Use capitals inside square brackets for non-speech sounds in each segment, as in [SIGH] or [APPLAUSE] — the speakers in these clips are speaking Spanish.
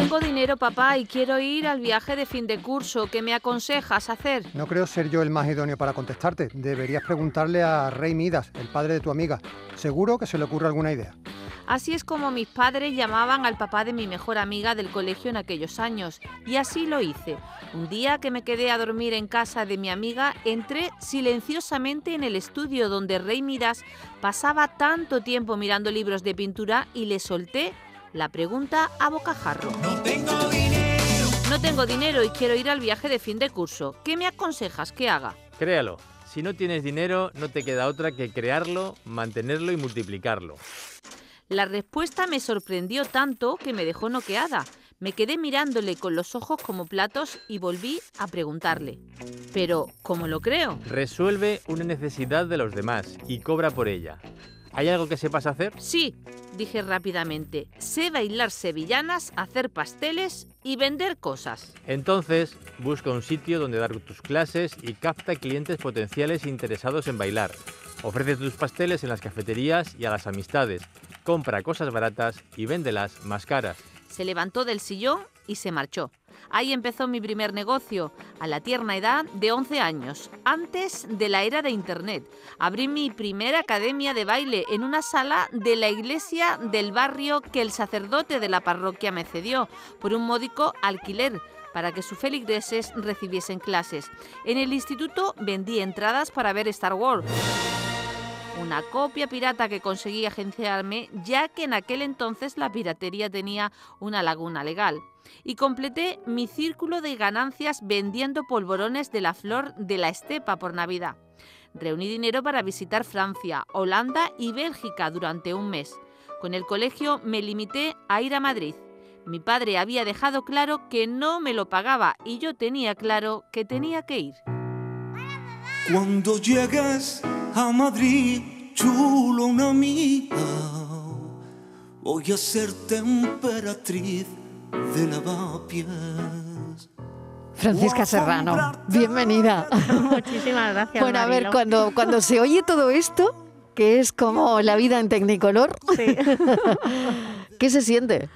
tengo dinero, papá, y quiero ir al viaje de fin de curso. ¿Qué me aconsejas hacer? No creo ser yo el más idóneo para contestarte. Deberías preguntarle a Rey Midas, el padre de tu amiga. Seguro que se le ocurre alguna idea. Así es como mis padres llamaban al papá de mi mejor amiga del colegio en aquellos años, y así lo hice. Un día que me quedé a dormir en casa de mi amiga, entré silenciosamente en el estudio donde Rey Midas pasaba tanto tiempo mirando libros de pintura y le solté la pregunta a bocajarro. No tengo dinero. No tengo dinero y quiero ir al viaje de fin de curso. ¿Qué me aconsejas que haga? Créalo. Si no tienes dinero, no te queda otra que crearlo, mantenerlo y multiplicarlo. La respuesta me sorprendió tanto que me dejó noqueada. Me quedé mirándole con los ojos como platos y volví a preguntarle. Pero, ¿cómo lo creo? Resuelve una necesidad de los demás y cobra por ella. ¿Hay algo que sepas hacer? Sí, dije rápidamente. Sé bailar sevillanas, hacer pasteles y vender cosas. Entonces, busca un sitio donde dar tus clases y capta clientes potenciales interesados en bailar. Ofrece tus pasteles en las cafeterías y a las amistades. Compra cosas baratas y véndelas más caras. Se levantó del sillón y se marchó. Ahí empezó mi primer negocio, a la tierna edad de 11 años, antes de la era de Internet. Abrí mi primera academia de baile en una sala de la iglesia del barrio que el sacerdote de la parroquia me cedió por un módico alquiler para que sus feligreses recibiesen clases. En el instituto vendí entradas para ver Star Wars una copia pirata que conseguí agenciarme, ya que en aquel entonces la piratería tenía una laguna legal. Y completé mi círculo de ganancias vendiendo polvorones de la flor de la estepa por Navidad. Reuní dinero para visitar Francia, Holanda y Bélgica durante un mes. Con el colegio me limité a ir a Madrid. Mi padre había dejado claro que no me lo pagaba y yo tenía claro que tenía que ir. Cuando llegues a Madrid, chulo una amiga, voy a ser temperatriz de lavapiés. Francisca Serrano, bienvenida. [LAUGHS] Muchísimas gracias. Bueno, a ver, cuando, cuando se oye todo esto, que es como la vida en Tecnicolor, Sí. [LAUGHS] ¿qué se siente?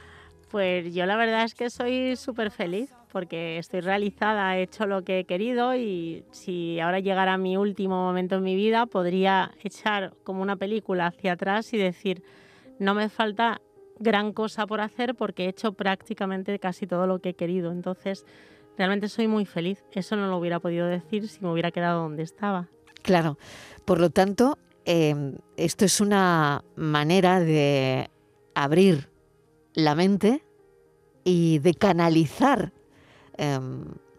Pues yo la verdad es que soy súper feliz porque estoy realizada, he hecho lo que he querido y si ahora llegara mi último momento en mi vida, podría echar como una película hacia atrás y decir, no me falta gran cosa por hacer porque he hecho prácticamente casi todo lo que he querido. Entonces, realmente soy muy feliz. Eso no lo hubiera podido decir si me hubiera quedado donde estaba. Claro, por lo tanto, eh, esto es una manera de abrir la mente y de canalizar eh,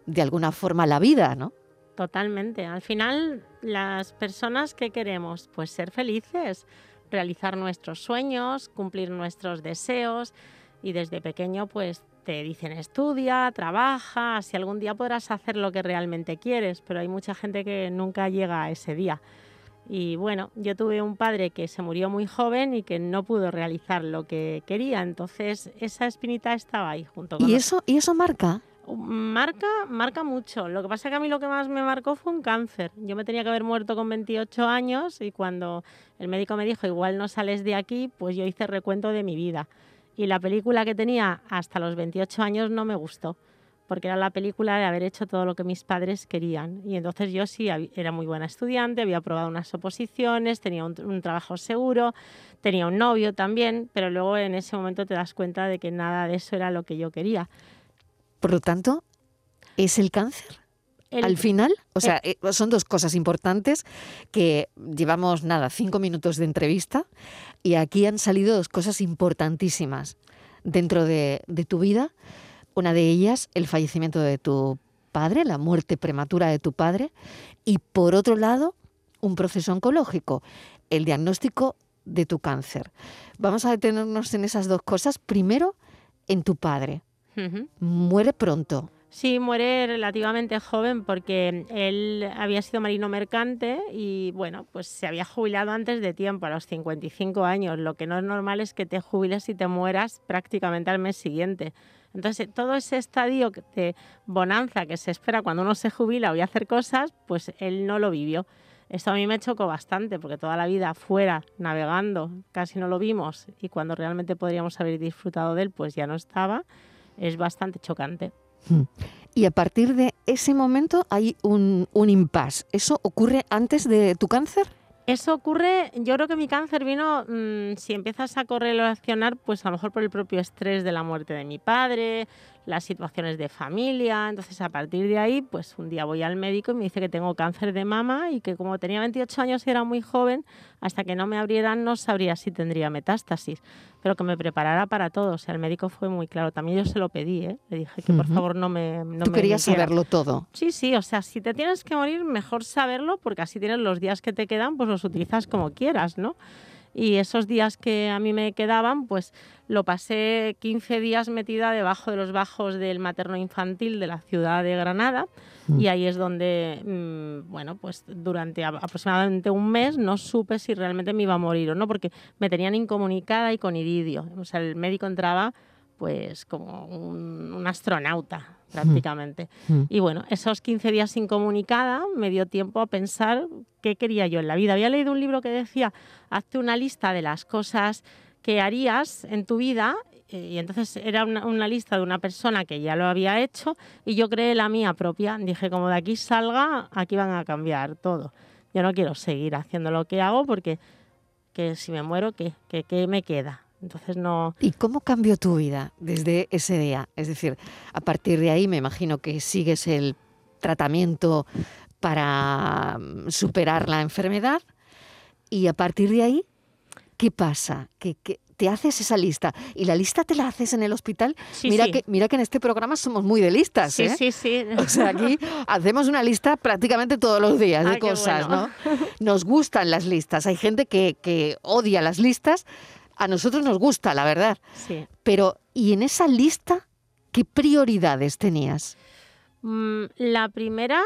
de alguna forma la vida, ¿no? Totalmente. Al final, las personas que queremos, pues ser felices, realizar nuestros sueños, cumplir nuestros deseos y desde pequeño, pues te dicen estudia, trabaja, si algún día podrás hacer lo que realmente quieres, pero hay mucha gente que nunca llega a ese día. Y bueno, yo tuve un padre que se murió muy joven y que no pudo realizar lo que quería, entonces esa espinita estaba ahí junto con Y eso, y eso marca. Marca, marca mucho. Lo que pasa que a mí lo que más me marcó fue un cáncer. Yo me tenía que haber muerto con 28 años y cuando el médico me dijo igual no sales de aquí, pues yo hice recuento de mi vida. Y la película que tenía hasta los 28 años no me gustó, porque era la película de haber hecho todo lo que mis padres querían. Y entonces yo sí era muy buena estudiante, había aprobado unas oposiciones, tenía un, un trabajo seguro, tenía un novio también, pero luego en ese momento te das cuenta de que nada de eso era lo que yo quería. Por lo tanto, es el cáncer. El- Al final, o sea, eh, son dos cosas importantes que llevamos, nada, cinco minutos de entrevista y aquí han salido dos cosas importantísimas dentro de, de tu vida. Una de ellas, el fallecimiento de tu padre, la muerte prematura de tu padre. Y por otro lado, un proceso oncológico, el diagnóstico de tu cáncer. Vamos a detenernos en esas dos cosas. Primero, en tu padre. Ujú. Muere pronto. Sí, muere relativamente joven porque él había sido marino mercante y bueno, pues se había jubilado antes de tiempo, a los 55 años. Lo que no es normal es que te jubiles y te mueras prácticamente al mes siguiente. Entonces, todo ese estadio de bonanza que se espera cuando uno se jubila o a hacer cosas, pues él no lo vivió. Esto a mí me chocó bastante porque toda la vida fuera, navegando, casi no lo vimos y cuando realmente podríamos haber disfrutado de él, pues ya no estaba. Es bastante chocante. Hmm. Y a partir de ese momento hay un, un impasse. ¿Eso ocurre antes de tu cáncer? Eso ocurre, yo creo que mi cáncer vino, mm, si empiezas a correlacionar, pues a lo mejor por el propio estrés de la muerte de mi padre, las situaciones de familia. Entonces, a partir de ahí, pues un día voy al médico y me dice que tengo cáncer de mama y que como tenía 28 años y era muy joven, hasta que no me abrieran no sabría si tendría metástasis, pero que me preparara para todo. O sea, el médico fue muy claro. También yo se lo pedí, ¿eh? le dije que por favor no me... No Tú querías saberlo todo. Sí, sí, o sea, si te tienes que morir, mejor saberlo porque así tienes los días que te quedan, pues los utilizas como quieras, ¿no? Y esos días que a mí me quedaban, pues lo pasé 15 días metida debajo de los bajos del materno infantil de la ciudad de Granada mm. y ahí es donde, mm, bueno, pues durante aproximadamente un mes no supe si realmente me iba a morir o no, porque me tenían incomunicada y con iridio. O sea, el médico entraba pues como un astronauta prácticamente. Mm. Y bueno, esos 15 días incomunicada me dio tiempo a pensar qué quería yo en la vida. Había leído un libro que decía, hazte una lista de las cosas que harías en tu vida eh, y entonces era una, lista de una persona que ya lo había hecho y yo creé la mía propia. Dije, como de aquí salga, aquí van a cambiar todo. Yo no quiero seguir haciendo lo que hago porque que si me muero, ¿qué, qué, qué me queda? Entonces no. ¿Y cómo cambió tu vida desde ese día? Es decir, a partir de ahí me imagino que sigues el tratamiento para mm, superar la enfermedad y a partir de ahí, ¿qué pasa? ¿Qué, te haces esa lista y la lista te la haces en el hospital. mira que mira que en este programa somos muy de listas, sí, ¿eh? Sí, sí, O sea, aquí hacemos una lista prácticamente todos los días de cosas, ¿no? Nos gustan las listas. Hay gente que, que odia las listas, a nosotros nos gusta, la verdad. Sí. Pero, ¿y en esa lista qué prioridades tenías? Mm, la primera,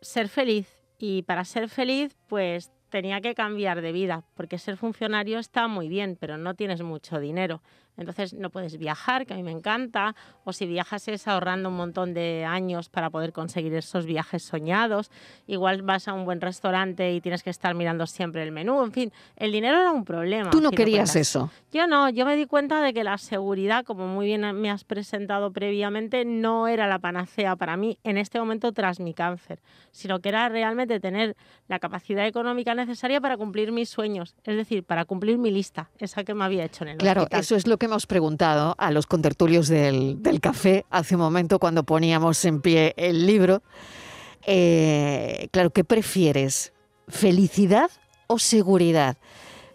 ser feliz. Y para ser feliz, pues tenía que cambiar de vida, porque ser funcionario está muy bien, pero no tienes mucho dinero. Entonces no puedes viajar, que a mí me encanta, o si viajas es ahorrando un montón de años para poder conseguir esos viajes soñados. Igual vas a un buen restaurante y tienes que estar mirando siempre el menú. En fin, el dinero era un problema. ¿Tú no querías eso? Yo no, yo me di cuenta de que la seguridad, como muy bien me has presentado previamente, no era la panacea para mí en este momento tras mi cáncer, sino que era realmente tener la capacidad económica necesaria para cumplir mis sueños, es decir, para cumplir mi lista, esa que me había hecho en el Claro, eso es lo que hemos preguntado a los contertulios del, café hace un momento cuando poníamos en pie el libro. Eh, claro, ¿qué prefieres? ¿Felicidad o seguridad?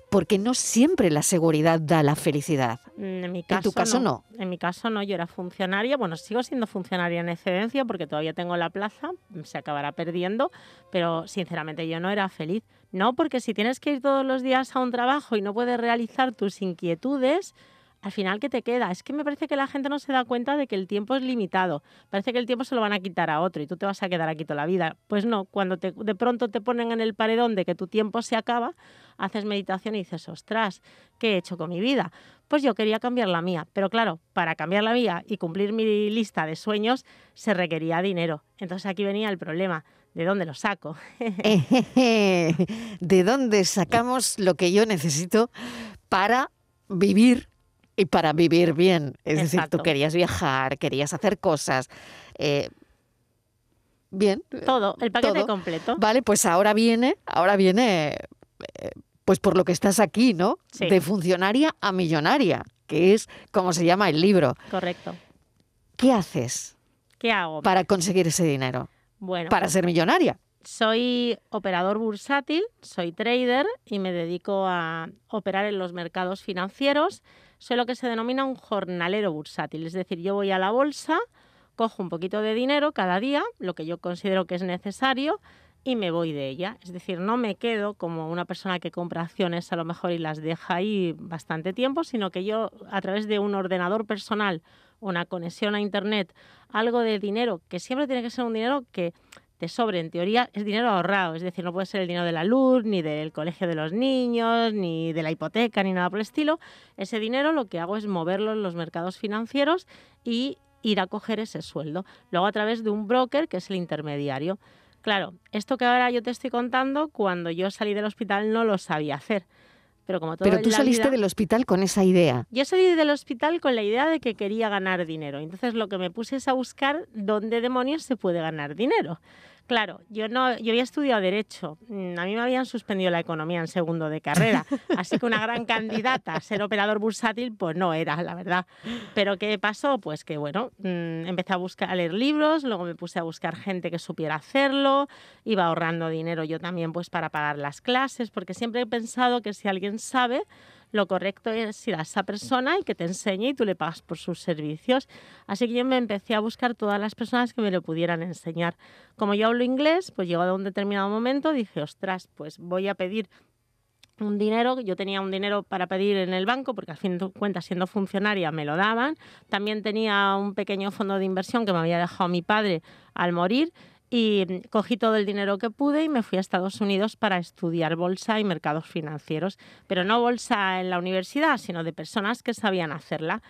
Porque no siempre la seguridad da la felicidad. Mm, en, mi caso, tu caso no. En mi caso no, yo era funcionaria, bueno, sigo siendo funcionaria en excedencia porque todavía tengo la plaza, se acabará perdiendo, pero sinceramente yo no era feliz. No, porque si tienes que ir todos los días a un trabajo y no puedes realizar tus inquietudes, al final, ¿qué te queda? Es que me parece que la gente no se da cuenta de que el tiempo es limitado. Parece que el tiempo se lo van a quitar a otro y tú te vas a quedar aquí toda la vida. Pues no, cuando te, de pronto te ponen en el paredón de que tu tiempo se acaba, haces meditación y dices, ostras, ¿qué he hecho con mi vida? Pues yo quería cambiar la mía. Pero claro, para cambiar la mía y cumplir mi lista de sueños se requería dinero. Entonces aquí venía el problema. ¿De dónde lo saco? [LAUGHS] ¿De dónde sacamos lo que yo necesito para vivir y para vivir bien. Es decir, tú querías viajar, querías hacer cosas. Eh, bien. Todo, el paquete completo. Vale, pues ahora viene, ahora viene, eh, pues por lo que estás aquí, ¿no? De funcionaria a millonaria, que es como se llama el libro. Correcto. ¿Qué haces? ¿Qué hago? Para conseguir ese dinero. Bueno. Para ser millonaria. Soy operador bursátil, soy trader y me dedico a operar en los mercados financieros soy lo que se denomina un jornalero bursátil, es decir, yo voy a la bolsa, cojo un poquito de dinero cada día, lo que yo considero que es necesario, y me voy de ella. Es decir, no me quedo como una persona que compra acciones a lo mejor y las deja ahí bastante tiempo, sino que yo a través de un ordenador personal, una conexión a Internet, algo de dinero, que siempre tiene que ser un dinero que te sobre, en teoría, es dinero ahorrado. Es decir, no puede ser el dinero de la luz, ni del colegio de los niños, ni de la hipoteca, ni nada por el estilo. Ese dinero lo que hago es moverlo en los mercados financieros y ir a coger ese sueldo. Luego a través de un broker que es el intermediario. Claro, esto que ahora yo te estoy contando, cuando yo salí del hospital no lo sabía hacer pero como todo Pero en tú saliste vida- del hospital con esa idea. yo salí del hospital con la idea de que quería ganar dinero. Entonces lo que me puse es a buscar dónde demonios se puede ganar dinero. Claro, yo no, yo había estudiado derecho. Mm, A mí me habían suspendido la economía en segundo de carrera, [LAUGHS] así que una gran candidata a ser operador bursátil, pues no era, la verdad. Pero qué pasó, pues que bueno, mm, empecé a buscar, a leer libros, luego me puse a buscar gente que supiera hacerlo, iba ahorrando dinero yo también, pues para pagar las clases, porque siempre he pensado que si alguien sabe, lo correcto es ir a esa persona y que te enseñe y tú le pagas por sus servicios. Así que yo me empecé a buscar todas las personas que me lo pudieran enseñar. Como yo hablo inglés, pues llegado a un determinado momento dije, ostras, pues voy a pedir un dinero, yo tenía un dinero para pedir en el banco, porque al fin de cuentas, siendo funcionaria, me lo daban. También tenía un pequeño fondo de inversión que me había dejado mi padre al morir y mm, cogí todo el dinero que pude y me fui a Estados Unidos para estudiar bolsa y mercados financieros, pero no bolsa en la universidad, sino de personas que sabían hacerla.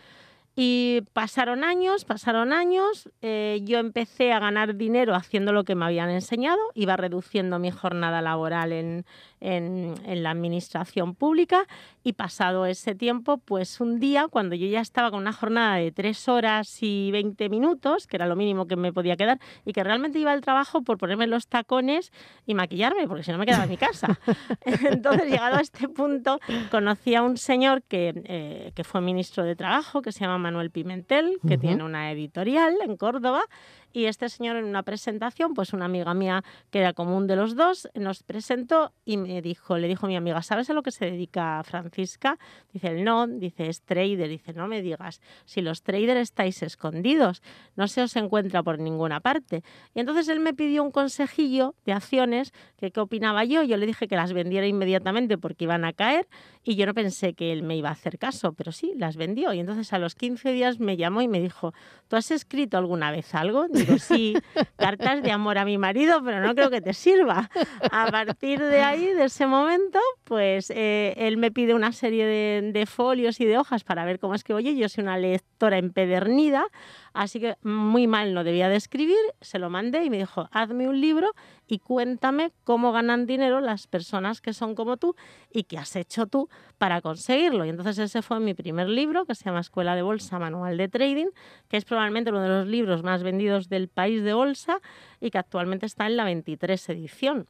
Y pasaron años, pasaron años, eh, yo empecé a ganar dinero haciendo lo que me habían enseñado, iba reduciendo mi jornada laboral en, en, en la administración pública y pasado ese tiempo, pues un día, cuando yo ya estaba con una jornada de tres horas y 20 minutos, que era lo mínimo que me podía quedar, y que realmente iba al trabajo por ponerme los tacones y maquillarme, porque si no me quedaba en mi casa. [LAUGHS] Entonces, llegado a este punto, conocí a un señor que, eh, que fue ministro de Trabajo, que se llama Manuel Pimentel, que tiene una editorial en Córdoba. Y este señor en una presentación, pues una amiga mía que era común de los dos, nos presentó y me dijo, le dijo mi amiga, ¿sabes a lo que se dedica Francisca? Dice, él no, dice, es trader. Dice, no me digas, si los traders estáis escondidos, no se os encuentra por ninguna parte. Y entonces él me pidió un consejillo de acciones, que qué opinaba yo. Yo le dije que las vendiera inmediatamente porque iban a caer y yo no pensé que él me iba a hacer caso, pero sí, las vendió. Y entonces a los 15 días me llamó y me dijo, ¿tú has escrito alguna vez algo? Digo, sí, cartas de amor a mi marido, pero no creo que te sirva. A partir de ahí, de ese momento, pues eh, él me pide una serie de, folios y de hojas para ver cómo es que oye, yo soy una lectora empedernida, así que muy mal no debía de escribir, se lo mandé y me dijo, hazme un libro y cuéntame cómo ganan dinero las personas que son como tú y qué has hecho tú para conseguirlo. Y entonces ese fue mi primer libro, que se llama Escuela de Bolsa, Manual de Trading, que es probablemente uno de los libros más vendidos del país de bolsa y que actualmente está en la 23 edición.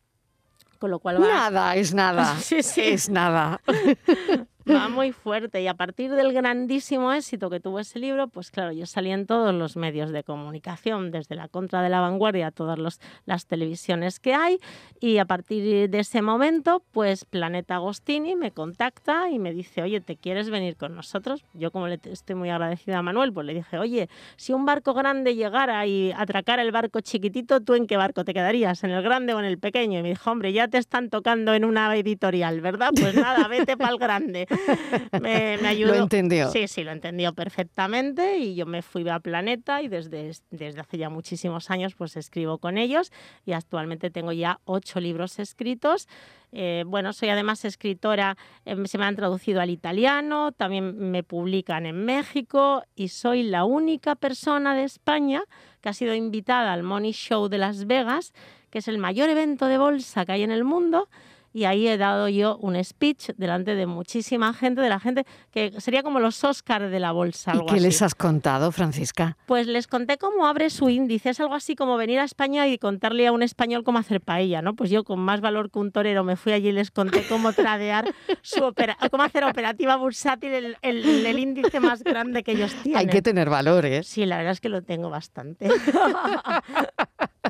Con lo cual va, Nada, es nada. [LAUGHS] Sí, sí. Es nada. [LAUGHS] va muy fuerte. Y a partir del grandísimo éxito que tuvo ese libro, pues claro, yo salí en todos los medios de comunicación, desde la contra de la vanguardia a todas los- las televisiones que hay. Y a partir de ese momento, pues Planeta Agostini me contacta y me dice, oye, ¿te quieres venir con nosotros? Yo como le estoy muy agradecida a Manuel, pues le dije, oye, si un barco grande llegara y atracara el barco chiquitito, ¿tú en qué barco te quedarías? ¿En el grande o en el pequeño? Y me dijo, hombre, ya te están tocando en una editorial, ¿verdad? Pues nada, vete para el grande. [LAUGHS] Me, me ayudó. Lo entendió. Sí, sí, lo entendió perfectamente y yo me fui a Planeta y desde, desde hace ya muchísimos años pues escribo con ellos y actualmente tengo ya ocho libros escritos. Eh, bueno, soy además escritora, eh, se me han traducido al italiano, también me publican en México y soy la única persona de España que ha sido invitada al Money Show de Las Vegas, que es el mayor evento de bolsa que hay en el mundo. Y ahí he dado yo un speech delante de muchísima gente, de la gente que sería como los Oscars de la bolsa. ¿Y Algo qué así. les has contado, Francisca? Pues les conté cómo abre su índice. Es algo así como venir a España y contarle a un español cómo hacer paella, ¿no? Pues yo con más valor que un torero me fui allí y les conté cómo tradear su opera cómo hacer operativa bursátil el, el- el índice más grande que ellos tienen. Hay que tener valores. Sí, la verdad es que lo tengo bastante. [LAUGHS]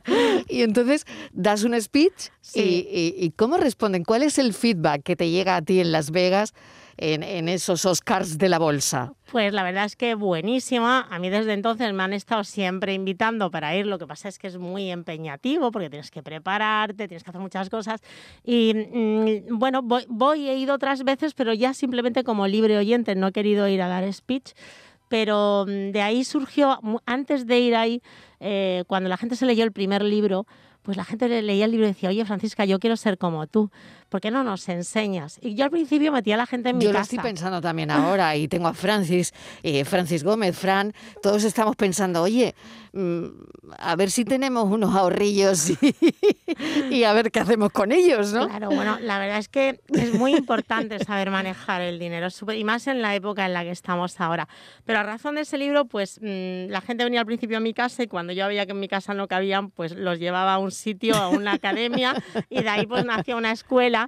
[LAUGHS] Y entonces das un speech Sí. y, y- y ¿cómo responden? ¿Cuál es el feedback que te llega a ti en Las Vegas en, en esos Oscars de la bolsa? Pues la verdad es que buenísima. A mí desde entonces me han estado siempre invitando para ir. Lo que pasa es que es muy empeñativo porque tienes que prepararte, tienes que hacer muchas cosas. Y mm, bueno, voy, voy, he ido otras veces, pero ya simplemente como libre oyente, no he querido ir a dar speech. Pero mm, de ahí surgió, antes de ir ahí, eh, cuando la gente se leyó el primer libro, pues la gente le leía el libro y decía, oye Francisca, yo quiero ser como tú, ¿por qué no nos enseñas? Y yo al principio metía a la gente en mi yo casa. Yo lo estoy pensando también ahora y tengo a Francis, eh, Francis Gómez, Fran, todos estamos pensando, oye, mm, a ver si tenemos unos ahorrillos y, a ver qué hacemos con ellos, ¿no? Claro, bueno, la verdad es que es muy importante saber manejar el dinero, y más en la época en la que estamos ahora. Pero a razón de ese libro, pues mm, la gente venía al principio a mi casa y cuando yo veía que en mi casa no cabían, pues los llevaba a un sitio, a una academia y de ahí pues nació una escuela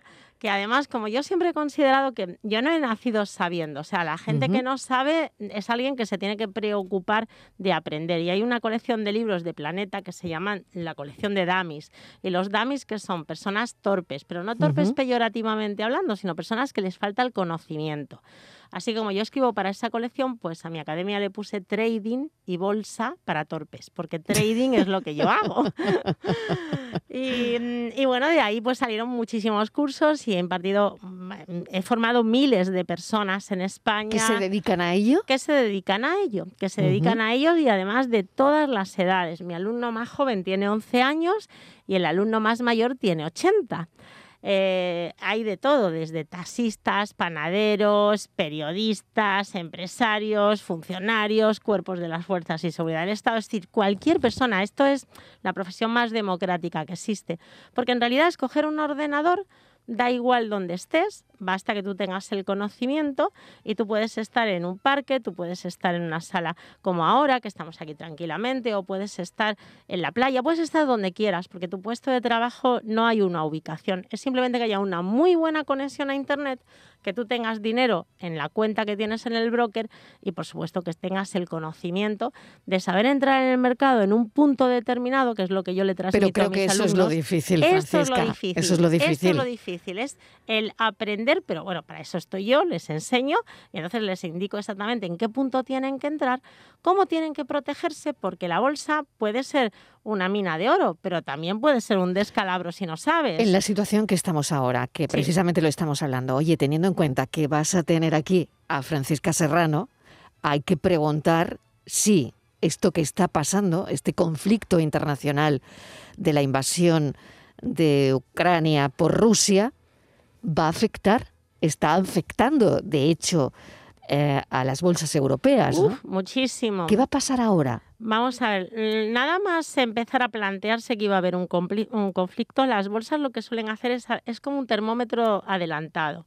que además, como yo siempre he considerado que yo no he nacido sabiendo, o sea, la gente que no sabe es alguien que se tiene que preocupar de aprender. Y hay una colección de libros de Planeta que se llaman la colección de Damis. Y los Damis que son personas torpes, pero no torpes peyorativamente hablando, sino personas que les falta el conocimiento. Así como yo escribo para esa colección, pues a mi academia le puse trading y bolsa para torpes, porque trading es lo que yo hago. [LAUGHS] y, bueno, de ahí pues salieron muchísimos cursos y he impartido, mm, he formado miles de personas en España. ¿Que se dedican a ello? Que se dedican a ello, que se dedican a ello y además de todas las edades. Mi alumno más joven tiene 11 años y el alumno más mayor tiene 80. Eh, hay de todo, desde taxistas, panaderos, periodistas, empresarios, funcionarios, cuerpos de las fuerzas y seguridad del Estado, es decir, cualquier persona. Esto es la profesión más democrática que existe, porque en realidad escoger un ordenador da igual donde estés, basta que tú tengas el conocimiento y tú puedes estar en un parque, tú puedes estar en una sala como ahora, que estamos aquí tranquilamente, o puedes estar en la playa, puedes estar donde quieras, porque tu puesto de trabajo no hay una ubicación, es simplemente que haya una muy buena conexión a Internet que tú tengas dinero en la cuenta que tienes en el broker y por supuesto que tengas el conocimiento de saber entrar en el mercado en un punto determinado, que es lo que yo le transmito Pero creo a mis que eso alumnos. es lo difícil, Esto es lo difícil. Eso es lo Esto difícil. es lo difícil, es el aprender, pero bueno, para eso estoy yo, les enseño y entonces les indico exactamente en qué punto tienen que entrar, cómo tienen que protegerse, porque la bolsa puede ser una mina de oro, pero también puede ser un descalabro si no sabes. En la situación que estamos ahora, que precisamente lo estamos hablando, oye, teniendo en cuenta que vas a tener aquí a Francisca Serrano, hay que preguntar si esto que está pasando, este conflicto internacional de la invasión de Ucrania por Rusia, va a afectar, está afectando, de hecho, eh, a las bolsas europeas. ¿no? Muchísimo. ¿Qué va a pasar ahora? Vamos a ver, mm, nada más empezar a plantearse que iba a haber un, un conflicto, las bolsas lo que suelen hacer es, es como un termómetro adelantado.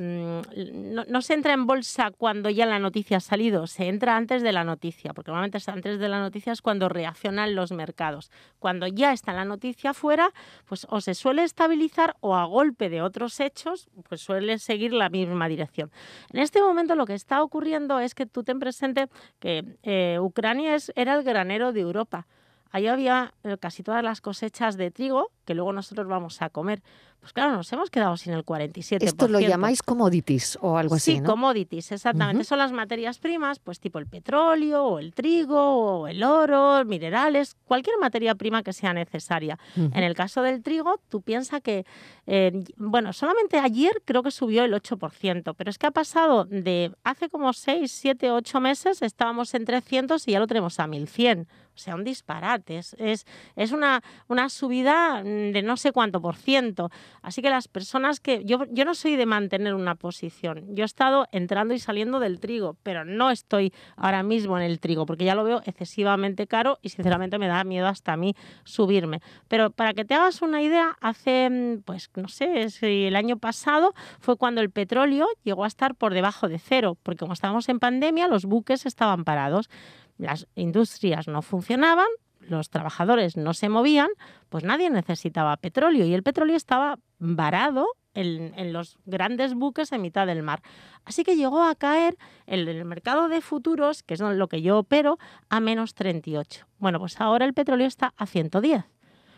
Mm, No, se entra en bolsa cuando ya la noticia ha salido, se entra antes de la noticia, porque normalmente es antes de la noticia es cuando reaccionan los mercados. Cuando ya está la noticia fuera, pues o se suele estabilizar o a golpe de otros hechos, pues suele seguir la misma dirección. En este momento lo que está ocurriendo es que tú ten presente que eh, Ucrania es, era el granero de Europa. Ahí había eh, casi todas las cosechas de trigo que luego nosotros vamos a comer. Pues claro, nos hemos quedado sin el 47%. Esto lo llamáis commodities o algo así, Sí, ¿no? commodities, exactamente. Son las materias primas, pues tipo el petróleo o el trigo o el oro, minerales, cualquier materia prima que sea necesaria. En el caso del trigo, tú piensas que, eh, bueno, solamente ayer creo que subió el 8%, pero es que ha pasado de hace como 6, 7, 8 meses, estábamos en 300 y ya lo tenemos a 1100. Sea, un disparate. Es, es, es una, una subida mm, de no sé cuánto por ciento. Así que las personas que... Yo, yo no soy de mantener una posición. Yo he estado entrando y saliendo del trigo, pero no estoy ahora mismo en el trigo, porque ya lo veo excesivamente caro y sinceramente me da miedo hasta a mí subirme. Pero para que te hagas una idea, hace, mm, pues no sé, si el año pasado fue cuando el petróleo llegó a estar por debajo de cero, porque como estábamos en pandemia, los buques estaban parados las industrias no funcionaban, los trabajadores no se movían, pues nadie necesitaba petróleo y el petróleo estaba varado en, en los grandes buques en mitad del mar. Así que llegó a caer el, el mercado de futuros, que es lo que yo opero, a menos 38. Bueno, pues ahora el petróleo está a 110. O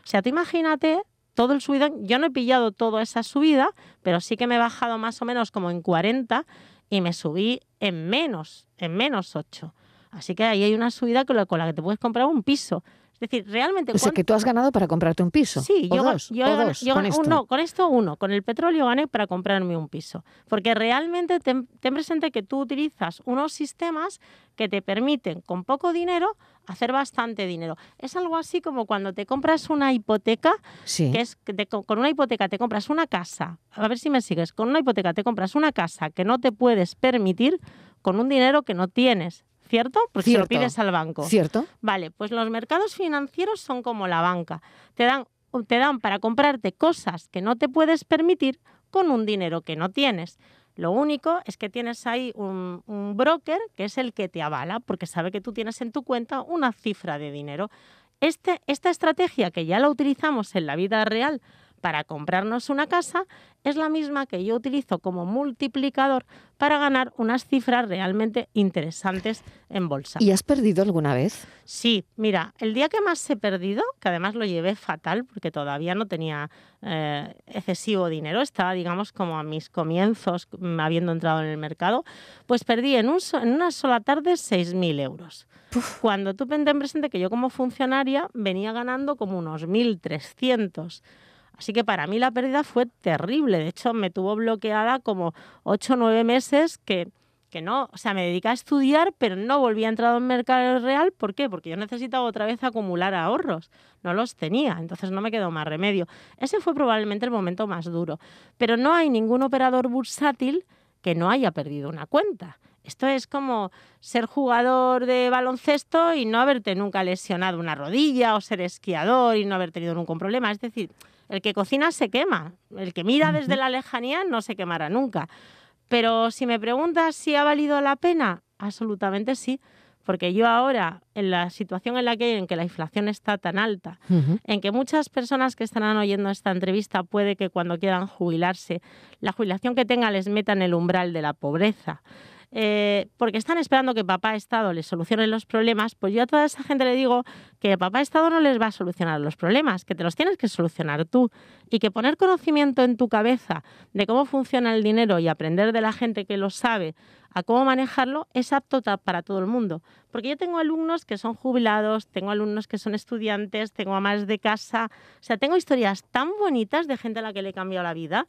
sea, tú imagínate todo el subidón. Yo no he pillado toda esa subida, pero sí que me he bajado más o menos como en 40 y me subí en menos, en menos 8. Así que ahí hay una subida con la, con la que te puedes comprar un piso. Es decir, realmente... O sea, que tú has ganado para comprarte un piso. Sí, o yo, dos, yo, o dos, yo con esto. no, con esto uno, con el petróleo gané para comprarme un piso. Porque realmente ten, ten presente que tú utilizas unos sistemas que te permiten con poco dinero hacer bastante dinero. Es algo así como cuando te compras una hipoteca, Sí. que es que te con una hipoteca te compras una casa, a ver si me sigues, con una hipoteca te compras una casa que no te puedes permitir con un dinero que no tienes, ¿cierto? Porque se lo Cierto. pides al banco. ¿Cierto? Vale, pues los mercados financieros son como la banca. Te dan, te dan para comprarte cosas que no te puedes permitir con un dinero que no tienes. Lo único es que tienes ahí un, un broker que es el que te avala porque sabe que tú tienes en tu cuenta una cifra de dinero. Este, esta estrategia que ya la utilizamos en la vida real para comprarnos una casa es la misma que yo utilizo como multiplicador para ganar unas cifras realmente interesantes en bolsa. ¿Y has perdido alguna vez? Sí, mira, el día que más he perdido, que además lo llevé fatal porque todavía no tenía eh, excesivo dinero, estaba, digamos, como a mis comienzos, mm, habiendo entrado en el mercado, pues perdí en, un en una sola tarde 6.000 euros. Cuando tú ten presente que yo como funcionaria venía ganando como unos 1.300. Así que para mí la pérdida fue terrible. De hecho, me tuvo bloqueada como 8 o 9 meses que, que no, o sea, me dediqué a estudiar, pero no volví a entrar en mercado real. ¿Por qué? Porque yo necesitaba otra vez acumular ahorros. No los tenía, entonces no me quedó más remedio. Ese fue probablemente el momento más duro. Pero no hay ningún operador bursátil que no haya perdido una cuenta. Esto es como ser jugador de baloncesto y no haberte nunca lesionado una rodilla o ser esquiador y no haber tenido nunca un problema. Es decir, el que cocina se quema. El que mira desde la lejanía no se quemará nunca. Pero si me preguntas si ha valido la pena, absolutamente sí. Porque yo ahora, en la situación en la que, en que la inflación está tan alta, en que muchas personas que estarán oyendo esta entrevista puede que cuando quieran jubilarse, la jubilación que tengan les meta en el umbral de la pobreza. Eh, porque están esperando que papá Estado les solucione los problemas, pues yo a toda esa gente le digo que papá Estado no les va a solucionar los problemas, que te los tienes que solucionar tú y que poner conocimiento en tu cabeza de cómo funciona el dinero y aprender de la gente que lo sabe a cómo manejarlo es apto para todo el mundo. Porque yo tengo alumnos que son jubilados, tengo alumnos que son estudiantes, tengo amas de casa, o sea, tengo historias tan bonitas de gente a la que le he cambiado la vida.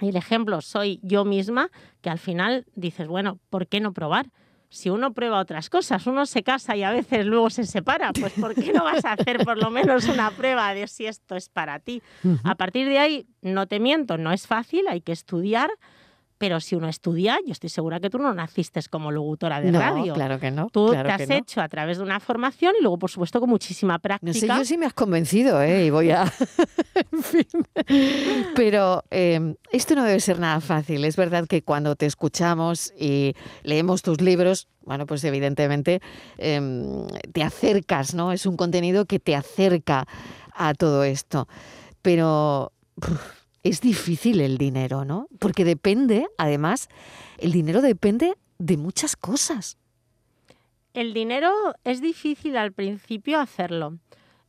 El ejemplo soy yo misma, que al final dices, bueno, ¿por qué no probar? Si uno prueba otras cosas, uno se casa y a veces luego se separa, pues ¿por qué no vas a hacer por lo menos una prueba de si esto es para ti? A partir de ahí, no te miento, no es fácil, hay que estudiar, pero si uno estudia, yo estoy segura que tú no naciste como locutora de no, radio. claro que no. Tú claro te has no. hecho a través de una formación y luego, por supuesto, con muchísima práctica. No sé yo si me has convencido, ¿eh? Y voy a... [LAUGHS] [LAUGHS] en fin. Pero eh, esto no debe ser nada fácil. Es verdad que cuando te escuchamos y leemos tus libros, bueno, pues evidentemente em, te acercas, ¿no? Es un contenido que te acerca a todo esto. Pero es difícil el dinero, ¿no? Porque depende, además, el dinero depende de muchas cosas. El dinero es difícil al principio hacerlo.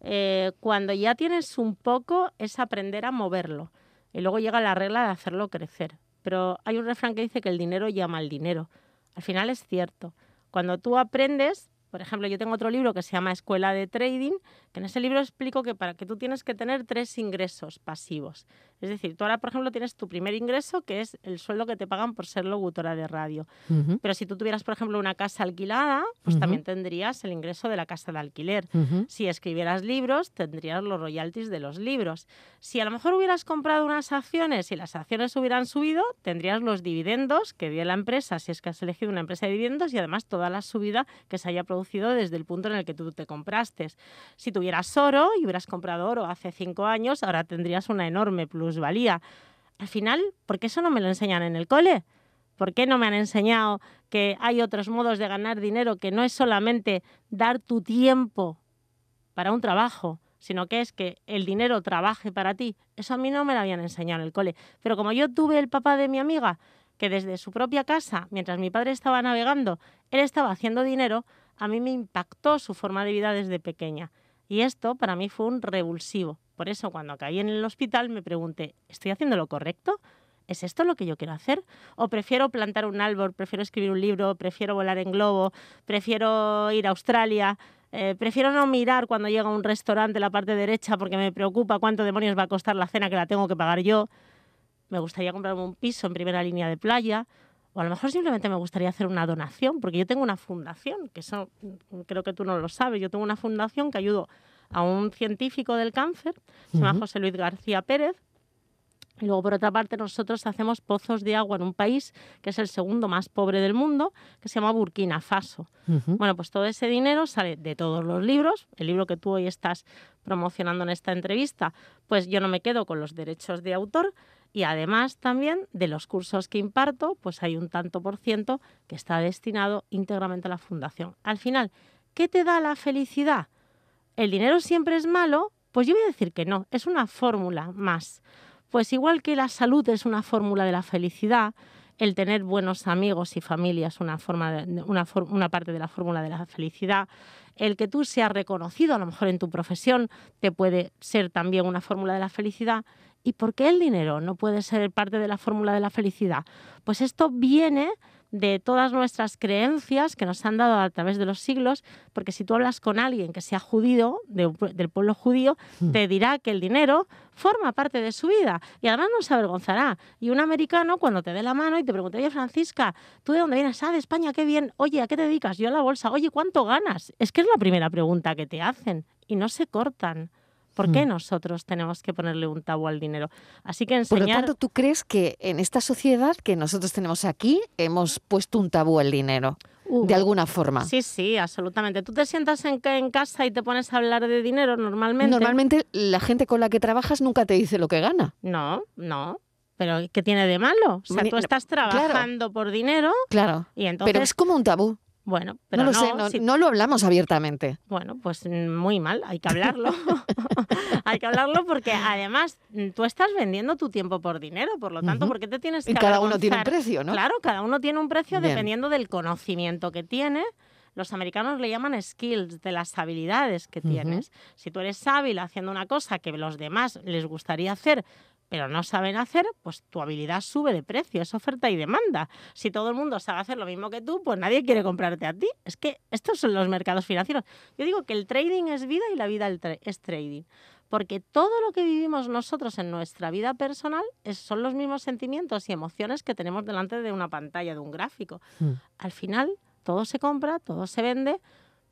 Eh, cuando ya tienes un poco es aprender a moverlo. Y luego llega la regla de hacerlo crecer. Pero hay un refrán que dice que el dinero llama al dinero. Al final es cierto. Cuando tú aprendes, por ejemplo, yo tengo otro libro que se llama Escuela de Trading, que en ese libro explico que para que tú tienes que tener tres ingresos pasivos. Es decir, tú ahora, por ejemplo, tienes tu primer ingreso, que es el sueldo que te pagan por ser locutora de radio. Pero si tú tuvieras, por ejemplo, una casa alquilada, pues también tendrías el ingreso de la casa de alquiler. Si escribieras libros, tendrías los royalties de los libros. Si a lo mejor hubieras comprado unas acciones y las acciones hubieran subido, tendrías los dividendos que dio la empresa, si es que has elegido una empresa de dividendos, y además toda la subida que se haya producido desde el punto en el que tú te compraste. Si tuvieras oro y hubieras comprado oro hace cinco años, ahora tendrías una enorme plusvalía. Al final, ¿por qué eso no me lo enseñan en el cole? ¿Por qué no me han enseñado que hay otros modos de ganar dinero que no es solamente dar tu tiempo para un trabajo, sino que es que el dinero trabaje para ti? Eso a mí no me lo habían enseñado en el cole. Pero como yo tuve el papá de mi amiga, que desde su propia casa, mientras mi padre estaba navegando, él estaba haciendo dinero, a mí me impactó su forma de vida desde pequeña. Y esto para mí fue un revulsivo. Por eso cuando caí en el hospital me pregunté, ¿estoy haciendo lo correcto? ¿Es esto lo que yo quiero hacer? ¿O prefiero plantar un árbol, prefiero escribir un libro, prefiero volar en globo, prefiero ir a Australia? Eh, prefiero no mirar cuando llega a un restaurante la parte derecha porque me preocupa cuánto demonios va a costar la cena que la tengo que pagar yo. Me gustaría comprarme un piso en primera línea de playa. O a lo mejor simplemente me gustaría hacer una donación, porque yo tengo una fundación, que eso mm, creo que tú no lo sabes. Yo tengo una fundación que ayudo a un científico del cáncer, se llama José Luis García Pérez, y luego, por otra parte, nosotros hacemos pozos de agua en un país que es el segundo más pobre del mundo, que se llama Burkina Faso. Bueno, pues todo ese dinero sale de todos los libros. El libro que tú hoy estás promocionando en esta entrevista, pues yo no me quedo con los derechos de autor. Y además también de los cursos que imparto, pues hay un tanto por ciento que está destinado íntegramente a la fundación. Al final, ¿qué te da la felicidad? ¿El dinero siempre es malo? Pues yo voy a decir que no, es una fórmula más. Pues igual que la salud es una fórmula de la felicidad, el tener buenos amigos y familia es una, forma una, parte de la fórmula de la felicidad, el que tú seas reconocido a lo mejor en tu profesión te puede ser también una fórmula de la felicidad. ¿Y por qué el dinero no puede ser parte de la fórmula de la felicidad? Pues esto viene de todas nuestras creencias que nos han dado a través de los siglos, porque si tú hablas con alguien que sea judío, del pueblo judío, hmm. te dirá que el dinero forma parte de su vida y además no se avergonzará. Y un americano, cuando te dé la mano y te pregunte, oye, Francisca, ¿tú de dónde vienes? Ah, de España, qué bien. Oye, ¿a qué te dedicas? Yo a la bolsa. Oye, ¿cuánto ganas? Es que es la primera pregunta que te hacen y no se cortan. ¿Por qué mm. nosotros tenemos que ponerle un tabú al dinero? Así que enseñar... Por lo tanto, ¿tú crees que en esta sociedad que nosotros tenemos aquí hemos puesto un tabú al dinero? de alguna forma. Sí, sí, absolutamente. Tú te sientas en, en, casa y te pones a hablar de dinero normalmente. Normalmente la gente con la que trabajas nunca te dice lo que gana. No, no. Pero ¿qué tiene de malo? O sea, tú estás trabajando por dinero. Claro. Y entonces... Pero es como un tabú. Bueno, pero no lo sé, no, lo hablamos abiertamente. Bueno, pues muy mal, hay que hablarlo. [LAUGHS] hay que hablarlo porque además mm, tú estás vendiendo tu tiempo por dinero, por lo tanto, ¿por qué te tienes que Y cada uno tiene un precio, ¿no? Claro, cada uno tiene un precio dependiendo del conocimiento que tiene. Los americanos le llaman skills, de las habilidades que tienes. Si tú eres hábil haciendo una cosa que los demás les gustaría hacer, pero no saben hacer, pues tu habilidad sube de precio, es oferta y demanda. Si todo el mundo sabe hacer lo mismo que tú, pues nadie quiere comprarte a ti. Es que estos son los mercados financieros. Yo digo que el trading es vida y la vida es trading. Porque todo lo que vivimos nosotros en nuestra vida personal son los mismos sentimientos y emociones que tenemos delante de una pantalla, de un gráfico. Mm. Al final, todo se compra, todo se vende,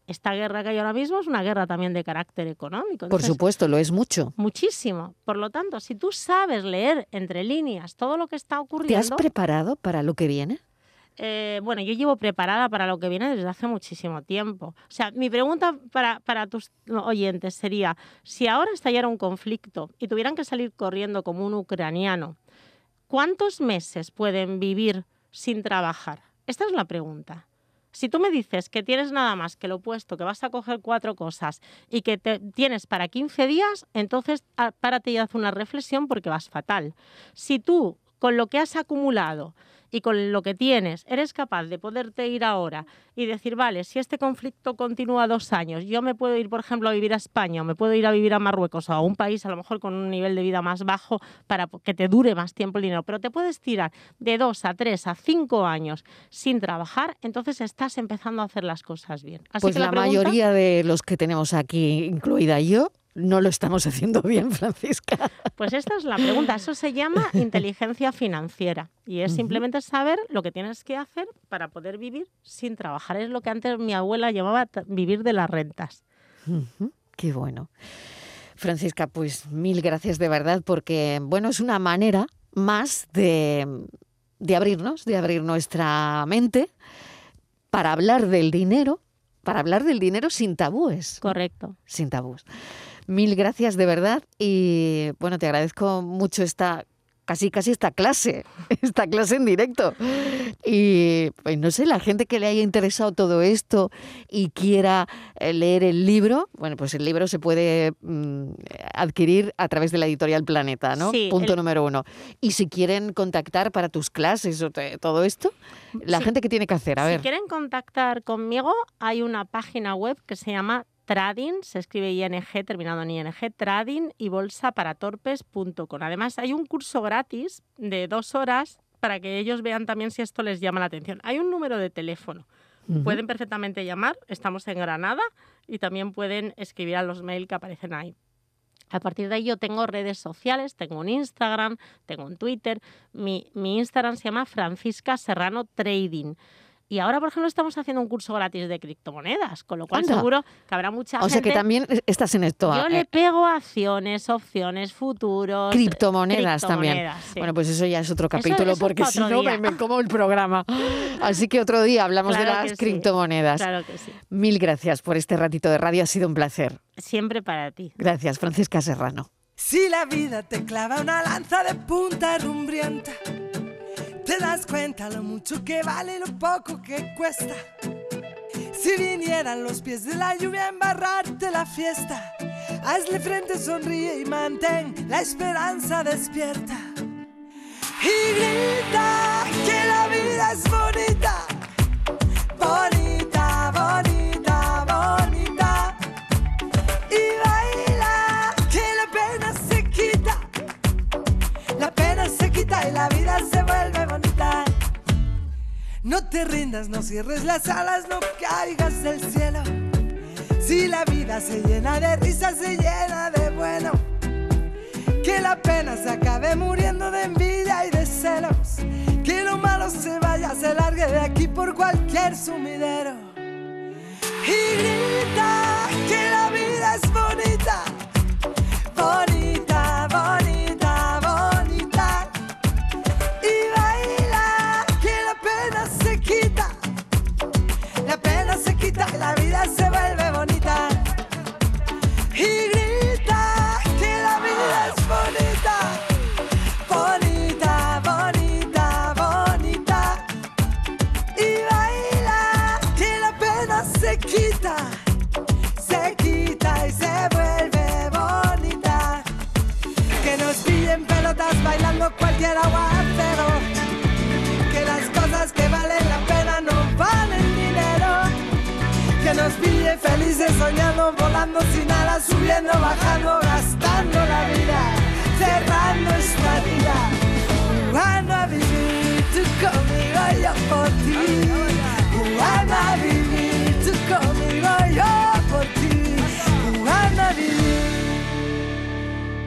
esta guerra que hay ahora mismo es una guerra también de carácter económico. Por supuesto, lo es mucho. Muchísimo. Por lo tanto, si tú sabes leer entre líneas todo lo que está ocurriendo... ¿Te has preparado para lo que viene? Eh, bueno, yo llevo preparada para lo que viene desde hace muchísimo tiempo. O sea, mi pregunta para, para tus oyentes sería, si ahora estallara un conflicto y tuvieran que salir corriendo como un ucraniano, ¿cuántos meses pueden vivir sin trabajar? Esta es la pregunta. Si tú me dices que tienes nada más que lo opuesto, que vas a coger cuatro cosas y que te, tienes para 15 días, entonces ah, párate y haz una reflexión porque vas fatal. Si tú, con lo que has acumulado, y con lo que tienes eres capaz de poderte ir ahora y decir, vale, si este conflicto continúa dos años, yo me puedo ir, por ejemplo, a vivir a España o me puedo ir a vivir a Marruecos o a un país a lo mejor con un nivel de vida más bajo para que te dure más tiempo el dinero, pero te puedes tirar de dos a tres a cinco años sin trabajar, entonces estás empezando a hacer las cosas bien. pues la, mayoría de los que tenemos aquí, incluida yo, no lo estamos haciendo bien, Francisca. Pues esta es la pregunta. Eso se llama [LAUGHS] inteligencia financiera y es simplemente saber lo que tienes que hacer para poder vivir sin trabajar. Es lo que antes mi abuela llamaba vivir de las rentas. Qué bueno. Francisca, pues mil gracias de verdad porque, bueno, es una manera más de, de abrirnos, de abrir nuestra mente para hablar del dinero, para hablar del dinero sin tabúes. Correcto. Sin tabúes. Mil gracias de verdad y bueno, te agradezco mucho esta casi casi esta clase, [LAUGHS] esta clase en directo. Y pues no sé, la gente que le haya interesado todo esto y quiera eh, leer el libro, bueno, pues el libro se puede mm, adquirir a través de la editorial Planeta, ¿no? Punto número uno. Y si quieren contactar para tus clases o todo esto, la gente que tiene que hacer, a ver. Si quieren contactar conmigo, hay una página web que se llama Trading, se escribe ING terminado en ING, trading y bolsa para torpes.com. Además, hay un curso gratis de dos horas para que ellos vean también si esto les llama la atención. Hay un número de teléfono. Pueden perfectamente llamar, estamos en Granada y también pueden escribir a los mails que aparecen ahí. A partir de ahí yo tengo redes sociales, tengo un Instagram, tengo un Twitter. Mi, mi Instagram se llama Francisca Serrano Trading. Y ahora, por ejemplo, estamos haciendo un curso gratis de criptomonedas, con lo cual Anda. seguro que habrá mucha O gente. sea que también estás en esto. Yo eh, le pego acciones, opciones, futuros. Criptomonedas también. sí. Bueno, pues eso ya es otro capítulo, eso porque si no me, me como el programa. [LAUGHS] Así que otro día hablamos Claro de las que sí. criptomonedas. Claro que sí. Mil gracias por este ratito de radio, ha sido un placer. Siempre para ti. Gracias, Francisca Serrano. Si la vida te clava una lanza de punta rumbrienta, te das cuenta lo mucho que vale lo poco que cuesta. Si vinieran los pies de la lluvia a embarrarte la fiesta, hazle frente, sonríe y mantén la esperanza despierta. Y grita que la vida es bonita, te rindas, no cierres las alas, no caigas del cielo. Si la vida se llena de risas, se llena de bueno. Que la pena se acabe muriendo de envidia y de celos. Que lo malo se vaya, se largue de aquí por cualquier sumidero. Y soñando, volando sin alas, subiendo, bajando, gastando la vida, cerrando esta vida. Jugando a vivir, tú conmigo, yo por ti. Jugando a vivir, tú conmigo, yo por ti. Jugando a vivir.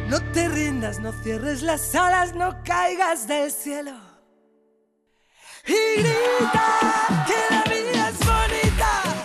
No te rindas, no cierres las alas, no caigas del cielo. Y grita que la.